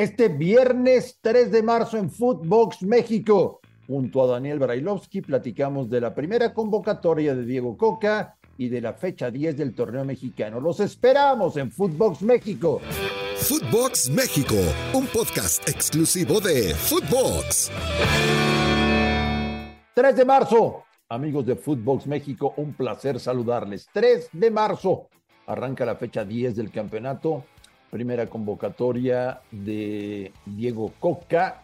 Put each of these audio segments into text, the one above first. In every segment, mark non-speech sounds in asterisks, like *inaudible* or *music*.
Este viernes 3 de marzo en Footbox México, junto a Daniel Brailovsky, platicamos de la primera convocatoria de Diego Coca y de la fecha 10 del torneo mexicano. Los esperamos en Footbox México. Footbox México, un podcast exclusivo de Footbox. 3 de marzo, amigos de Footbox México, un placer saludarles. 3 de marzo, arranca la fecha 10 del campeonato, primera convocatoria de Diego Coca,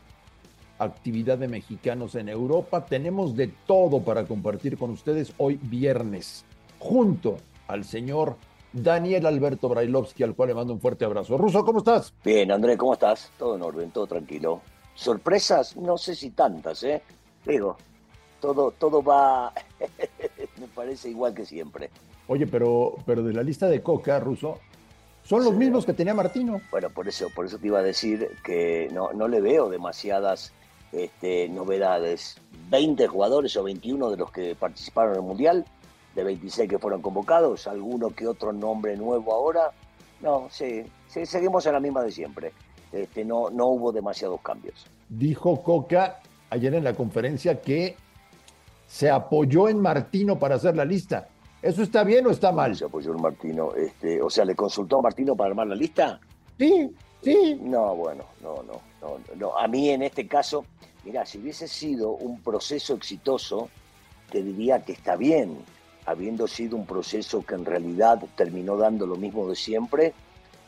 actividad de mexicanos en Europa. Tenemos de todo para compartir con ustedes hoy viernes, junto al señor Daniel Alberto Brailovsky, al cual le mando un fuerte abrazo. Ruso, ¿cómo estás? Bien, André, ¿cómo estás? Todo en orden, todo tranquilo. ¿Sorpresas? No sé si tantas, ¿eh? Digo, todo, todo va, *laughs* me parece igual que siempre. Oye, pero, pero de la lista de Coca, Ruso, son los mismos que tenía Martino. Bueno, por eso, por eso te iba a decir que no, no le veo demasiadas este, novedades. 20 jugadores o 21 de los que participaron en el Mundial, de 26 que fueron convocados, alguno que otro nombre nuevo ahora. No, sí, sí, seguimos en la misma de siempre. Este, no, no hubo demasiados cambios. Dijo Coca ayer en la conferencia que se apoyó en Martino para hacer la lista. ¿Eso está bien o está mal? Se apoyó en Martino. Este, o sea, ¿le consultó a Martino para armar la lista? Sí, sí. No, bueno, no, no, no, no. A mí en este caso, mira, si hubiese sido un proceso exitoso, te diría que está bien. Habiendo sido un proceso que en realidad terminó dando lo mismo de siempre,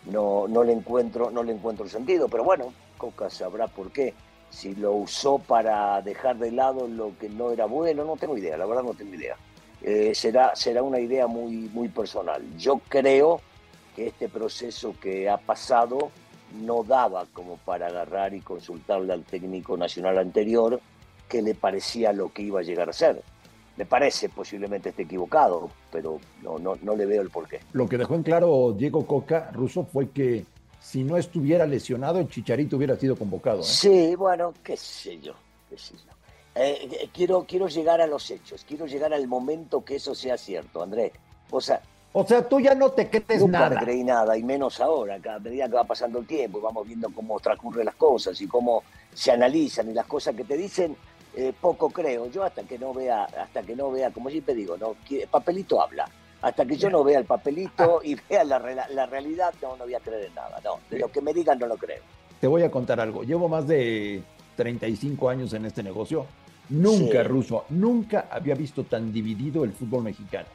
no, no le encuentro, no le encuentro sentido. Pero bueno, Coca sabrá por qué. Si lo usó para dejar de lado lo que no era bueno, no tengo idea, la verdad no tengo idea. Eh, será, será una idea muy, muy personal. Yo creo que este proceso que ha pasado no daba como para agarrar y consultarle al técnico nacional anterior qué le parecía lo que iba a llegar a ser. Me parece, posiblemente esté equivocado, pero no, no, no le veo el porqué. Lo que dejó en claro Diego Coca, Ruso, fue que si no estuviera lesionado, el Chicharito hubiera sido convocado. ¿eh? Sí, bueno, qué sé yo, qué sé yo. Eh, eh, quiero, quiero llegar a los hechos, quiero llegar al momento que eso sea cierto, André. O sea, O sea, tú ya no te crees Nunca nada. me creí nada, y menos ahora, cada medida que va pasando el tiempo, vamos viendo cómo transcurren las cosas y cómo se analizan y las cosas que te dicen, eh, poco creo. Yo hasta que no vea, hasta que no vea, como siempre digo, no, papelito habla. Hasta que yo no vea el papelito y *laughs* vea la, la realidad, no, no voy a creer en nada. No, de lo que me digan no lo creo. Te voy a contar algo. Llevo más de 35 años en este negocio. Nunca, Sí. Ruso, nunca había visto tan dividido el fútbol mexicano.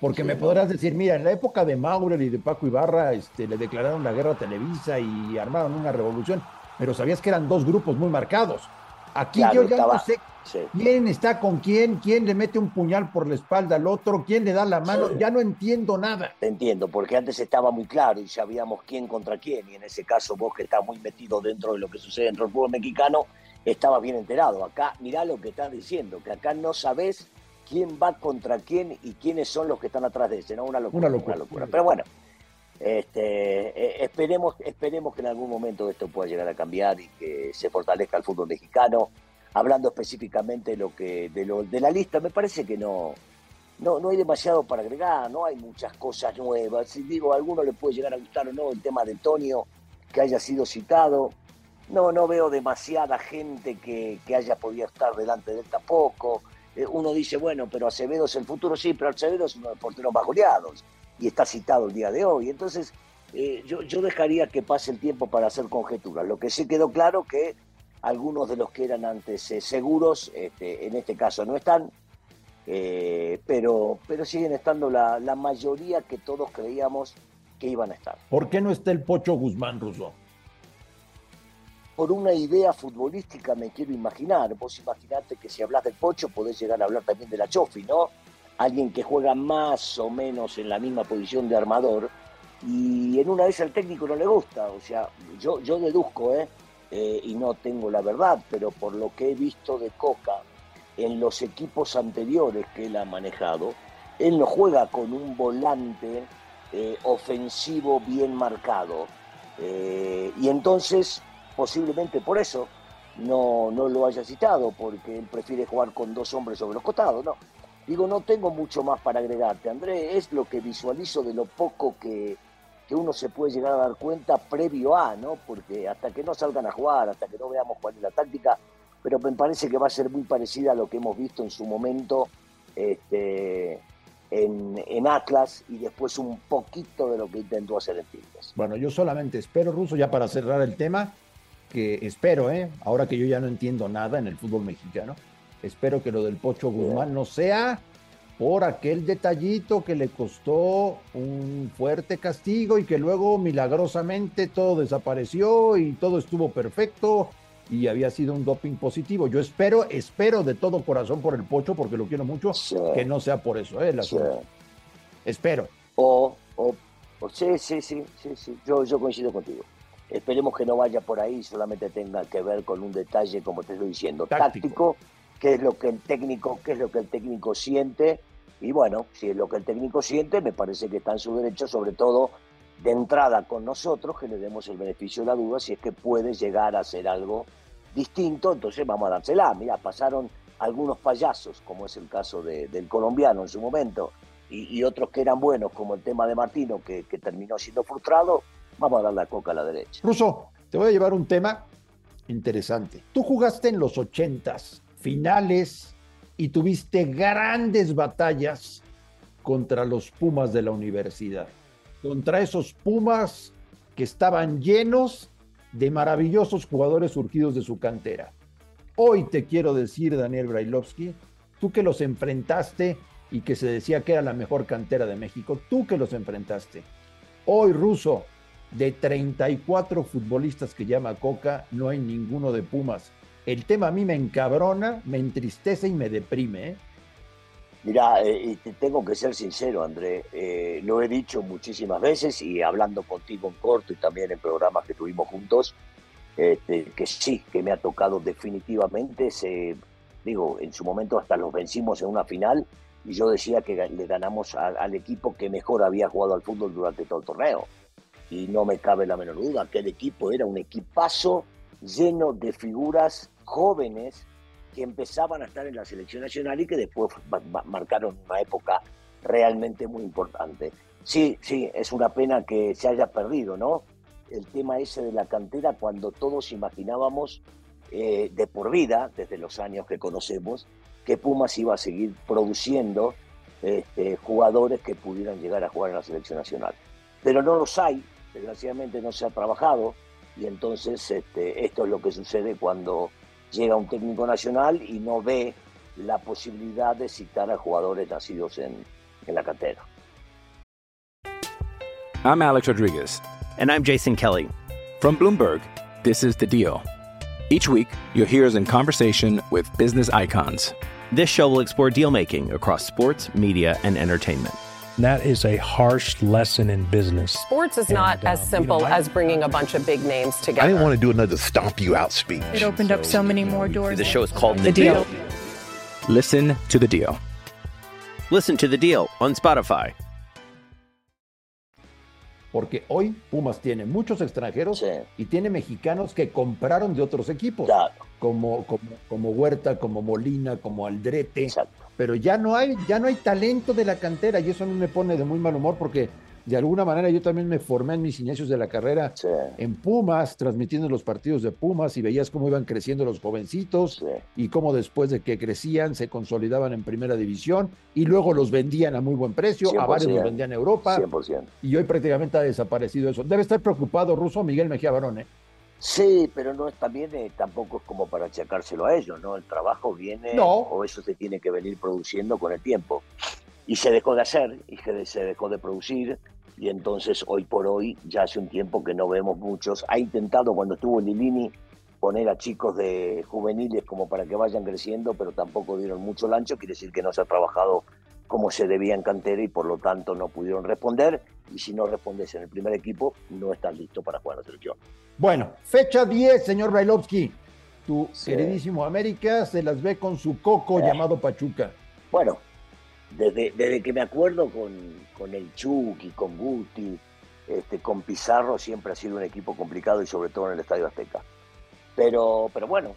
Porque Sí, me podrás decir, mira, en la época de Maurer y de Paco Ibarra, este, le declararon la guerra a Televisa y armaron una revolución, pero sabías que eran dos grupos muy marcados. Aquí Claro, yo ya estaba- no sé Sí. quién está con quién, quién le mete un puñal por la espalda al otro, quién le da la mano, Sí. ya no entiendo nada. Te entiendo, porque antes estaba muy claro y sabíamos quién contra quién, y en ese caso vos que estás muy metido dentro de lo que sucede dentro del fútbol mexicano, estabas bien enterado. Acá, mirá lo que estás diciendo, que acá no sabés quién va contra quién y quiénes son los que están atrás de ese, ¿no? Una locura. Una locura. Pero bueno, este, eh, esperemos, esperemos que en algún momento esto pueda llegar a cambiar y que se fortalezca el fútbol mexicano. Hablando específicamente de lo que, de lo, de la lista, me parece que no, no, no hay demasiado para agregar, no hay muchas cosas nuevas. Si digo, a alguno le puede llegar a gustar o no el tema de Antonio, que haya sido citado. No, no veo demasiada gente que, que haya podido estar delante de él tampoco. Eh, uno dice, bueno, pero Acevedo es el futuro, sí, pero Acevedo es uno de los porteros más goleados y está citado el día de hoy. Entonces, eh, yo, yo dejaría que pase el tiempo para hacer conjeturas. Lo que sí quedó claro que algunos de los que eran antes eh, seguros, este, en este caso no están, pero, pero siguen estando la, la mayoría que todos creíamos que iban a estar. ¿Por qué no está el Pocho Guzmán, Ruso? Por una idea futbolística me quiero imaginar. Vos imaginate que si hablas del Pocho podés llegar a hablar también de la Chofi, ¿no? Alguien que juega más o menos en la misma posición de armador, y en una vez al técnico no le gusta. O sea, yo, yo deduzco, ¿eh? ¿eh? y no tengo la verdad, pero por lo que he visto de Coca en los equipos anteriores que él ha manejado, él no juega con un volante eh, ofensivo bien marcado. Eh, y entonces, posiblemente por eso, no, no lo haya citado, porque él prefiere jugar con dos hombres sobre los costados. No. Digo, no tengo mucho más para agregarte, André, es lo que visualizo de lo poco que, que uno se puede llegar a dar cuenta previo a, ¿no? Porque hasta que no salgan a jugar, hasta que no veamos cuál es la táctica, pero me parece que va a ser muy parecida a lo que hemos visto en su momento este, en, Atlas y después un poquito de lo que intentó hacer en Tigres. Bueno, yo solamente espero, Ruso, ya para cerrar el tema, que espero, ¿eh? ahora que yo ya no entiendo nada en el fútbol mexicano, espero que lo del Pocho Guzmán no sea por aquel detallito que le costó un fuerte castigo y que luego milagrosamente todo desapareció y todo estuvo perfecto y había sido un doping positivo. Yo espero, espero de todo corazón por el Pocho, porque lo quiero mucho, que no sea por eso, ¿eh? Espero. O, o, sí, sí, sí, sí, sí, Yo, yo coincido contigo. Esperemos que no vaya por ahí, solamente tenga que ver con un detalle, como te estoy diciendo, táctico, qué es lo que el técnico, qué es lo que el técnico siente. Y bueno, si es lo que el técnico siente, me parece que está en su derecho, sobre todo de entrada con nosotros, que le demos el beneficio de la duda si es que puede llegar a hacer algo distinto, entonces vamos a dársela. Mira, pasaron algunos payasos, como es el caso del colombiano en su momento, y, otros que eran buenos, como el tema de Martino, que, terminó siendo frustrado, vamos a dar la coca a la derecha. Ruso, te voy a llevar un tema interesante. Tú jugaste en los ochentas, finales, y tuviste grandes batallas contra los Pumas de la universidad, contra esos Pumas que estaban llenos de maravillosos jugadores surgidos de su cantera. Hoy te quiero decir, Daniel Brailovsky, tú que los enfrentaste y que se decía que era la mejor cantera de México, tú que los enfrentaste. Hoy, Ruso, de 34 futbolistas que llama Coca, no hay ninguno de Pumas. El tema a mí me encabrona, me entristece y me deprime. ¿eh? Mira, eh, te tengo que ser sincero, André. Eh, lo he dicho muchísimas veces y hablando contigo en corto y también en programas que tuvimos juntos, este, que sí, que me ha tocado definitivamente. Se, digo, en su momento hasta los vencimos en una final y yo decía que le ganamos al equipo que mejor había jugado al fútbol durante todo el torneo. Y no me cabe la menor duda que el equipo era un equipazo lleno de figuras jóvenes que empezaban a estar en la selección nacional y que después marcaron una época realmente muy importante. Sí, sí, es una pena que se haya perdido, ¿no? El tema ese de la cantera cuando todos imaginábamos eh, de por vida, desde los años que conocemos, que Pumas iba a seguir produciendo este, jugadores que pudieran llegar a jugar en la selección nacional. Pero no los hay, desgraciadamente no se ha trabajado y entonces este, esto es lo que sucede cuando llega un técnico nacional y no ve la posibilidad de citar a jugadores nacidos en, en la cantera. I'm Alex Rodriguez. And I'm Jason Kelly. From Bloomberg, this is The Deal. Each week, you'll hear us in conversation with business icons. This show will explore deal making across sports, media, and entertainment that is a harsh lesson in business. Sports is not and, as um, simple you know, as bringing a bunch of big names together. I didn't want to do another stomp you out speech. It opened so, up so many more doors. The show is called The, the deal. deal. Listen to the deal. Listen to the deal on Spotify. Porque hoy Pumas tiene muchos extranjeros sí. y tiene mexicanos que compraron de otros equipos, claro. como, como, como Huerta, como Molina, como Aldrete. Exacto pero ya no hay, ya no hay talento de la cantera y eso a mí me pone de muy mal humor porque de alguna manera yo también me formé en mis inicios de la carrera en Pumas, transmitiendo los partidos de Pumas y veías cómo iban creciendo los jovencitos y cómo después de que crecían se consolidaban en primera división y luego los vendían a muy buen precio, a varios los vendían en Europa 100%. y hoy prácticamente ha desaparecido eso. Debe estar preocupado Ruso Miguel Mejía Barón, ¿eh? Sí, pero no es también eh, tampoco es como para achacárselo a ellos, ¿no? El trabajo viene o eso se tiene que venir produciendo con el tiempo. Y se dejó de hacer y se dejó de producir y entonces hoy por hoy ya hace un tiempo que no vemos muchos. Ha intentado cuando estuvo Lilini poner a chicos de juveniles como para que vayan creciendo, pero tampoco dieron mucho lancho, quiere decir que no se ha trabajado como se debía en cantera y por lo tanto no pudieron responder. Y si no respondes en el primer equipo, no estás listo para jugar en la selección. Bueno, fecha 10, señor Brailovsky. Tu queridísimo América se las ve con su coco Eh. llamado Pachuca. Bueno, desde, desde que me acuerdo con, con el Chucky, con Guti, este, con Pizarro, siempre ha sido un equipo complicado y sobre todo en el Estadio Azteca. Pero, pero bueno,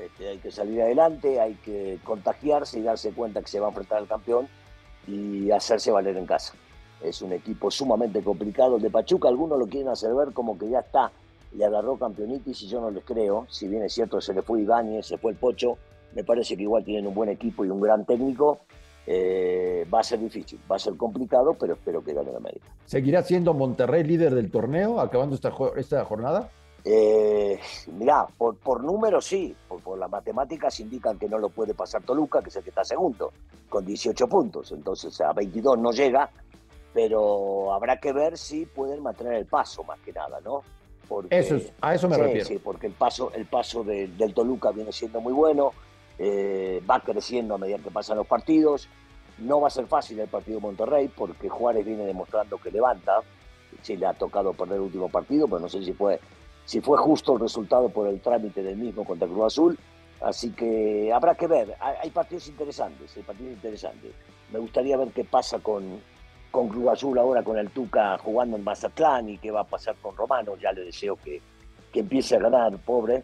este, hay que salir adelante, hay que contagiarse y darse cuenta que se va a enfrentar al campeón y hacerse valer en casa. Es un equipo sumamente complicado. De Pachuca, algunos lo quieren hacer ver como que ya está, le agarró campeonitis y yo no les creo. Si bien es cierto, se le fue Ibáñez, se fue el Pocho, me parece que igual tienen un buen equipo y un gran técnico. Eh, va a ser difícil, va a ser complicado, pero espero que gane el América. ¿Seguirá siendo Monterrey líder del torneo acabando esta, esta jornada? Eh, mirá, por, por números sí, por, por las matemáticas indican que no lo puede pasar Toluca, que es el que está segundo, con 18 puntos. Entonces a 22 no llega, pero habrá que ver si pueden mantener el paso más que nada, ¿no? Porque, Eso es- a eso me sí, refiero. Sí, porque el paso, el paso de- del Toluca viene siendo muy bueno, eh, va creciendo a medida que pasan los partidos. No va a ser fácil el partido de Monterrey porque Juárez viene demostrando que levanta. Sí, le ha tocado perder el último partido, pero no sé si fue, si fue justo el resultado por el trámite del mismo contra Cruz Azul. Así que habrá que ver. Hay, partidos interesantes, hay partidos interesantes. Me gustaría ver qué pasa con, con Cruz Azul ahora con el Tuca jugando en Mazatlán y qué va a pasar con Romano. Ya le deseo que, que empiece a ganar, pobre.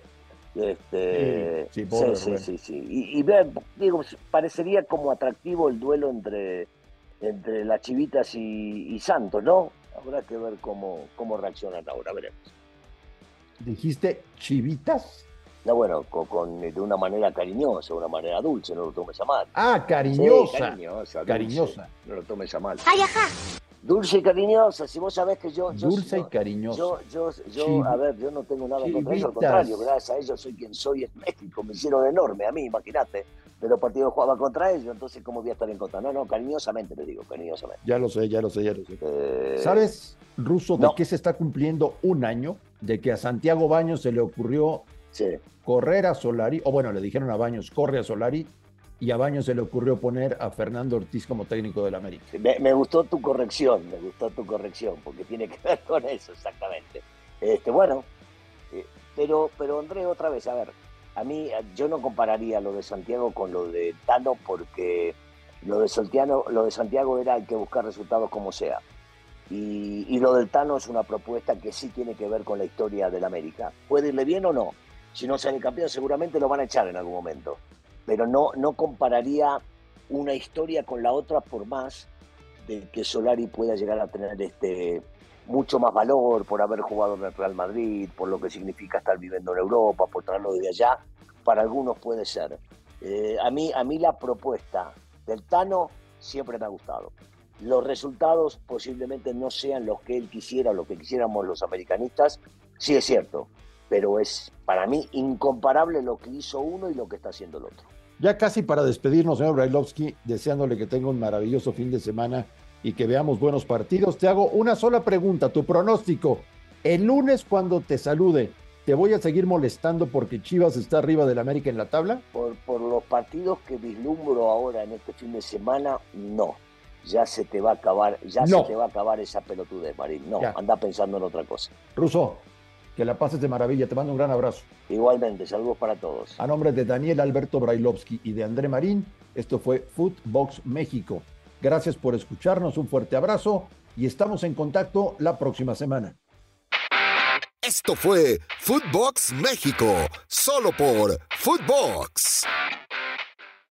Este, Sí, sí, pobre sí, sí, sí. Y, y ver, digo, parecería como atractivo el duelo entre, entre las Chivitas y, y Santos, ¿no? Habrá que ver cómo, cómo reaccionan ahora, veremos. Dijiste chivitas. No, bueno, con, con- de una manera cariñosa, de una manera dulce, no lo tomes a mal. Ah, cariñosa. Sí, cariñosa. dulce, Cariñosa. No lo tomes a mal. Dulce y cariñosa, si vos sabés que yo... yo Dulce y yo- cariñosa. Yo, yo, a ver, yo no tengo nada contra ellos, al Chivitas. contrario, gracias a ellos soy quien soy en México, me hicieron enorme a mí, imagínate, de los partidos jugaba contra ellos, entonces cómo voy a estar en contra. No, no, cariñosamente te digo, cariñosamente. Ya lo sé, ya lo sé, ya lo sé. Eh, ¿Sabes, Ruso, de no. qué se está cumpliendo un año? De que a Santiago Baños se le ocurrió Sí, correr a Solari, o bueno, le dijeron a Baños, corre a Solari, y a Baños se le ocurrió poner a Fernando Ortiz como técnico del América. me, me gustó tu corrección, me gustó tu corrección, porque tiene que *laughs* ver con eso, exactamente. Este, bueno, eh, pero, pero André, otra vez, a ver, a mí eh, yo no compararía lo de Santiago con lo de Tano, porque lo de Santiago, lo de Santiago era hay que buscar resultados como sea. Y, y lo del Tano es una propuesta que sí tiene que ver con la historia del América. ¿Puede irle bien o no? Si no sale campeón, seguramente lo van a echar en algún momento. Pero no, no compararía una historia con la otra por más de que Solari pueda llegar a tener este mucho más valor por haber jugado en el Real Madrid, por lo que significa estar viviendo en Europa, por traerlo desde allá. Para algunos puede ser. Eh, a, mí, a mí la propuesta del Tano siempre me ha gustado. Los resultados posiblemente no sean los que él quisiera los que quisiéramos los americanistas, sí es cierto, pero es para mí incomparable lo que hizo uno y lo que está haciendo el otro. Ya casi para despedirnos, señor Brailovsky, deseándole que tenga un maravilloso fin de semana y que veamos buenos partidos, te hago una sola pregunta, tu pronóstico. El lunes cuando te salude, ¿te voy a seguir molestando porque Chivas está arriba del América en la tabla? Por, por los partidos que vislumbro ahora en este fin de semana, no. Ya se te va a acabar, ya No. se te va a acabar esa pelotudez, Marín. No, Ya. anda pensando en otra cosa. Ruso, que la pases de maravilla, te mando un gran abrazo. Igualmente, saludos para todos. A nombre de Daniel Alberto Brailovsky y de André Marín, esto fue Footbox México. Gracias por escucharnos, un fuerte abrazo y estamos en contacto la próxima semana. Esto fue Footbox México, solo por Footbox.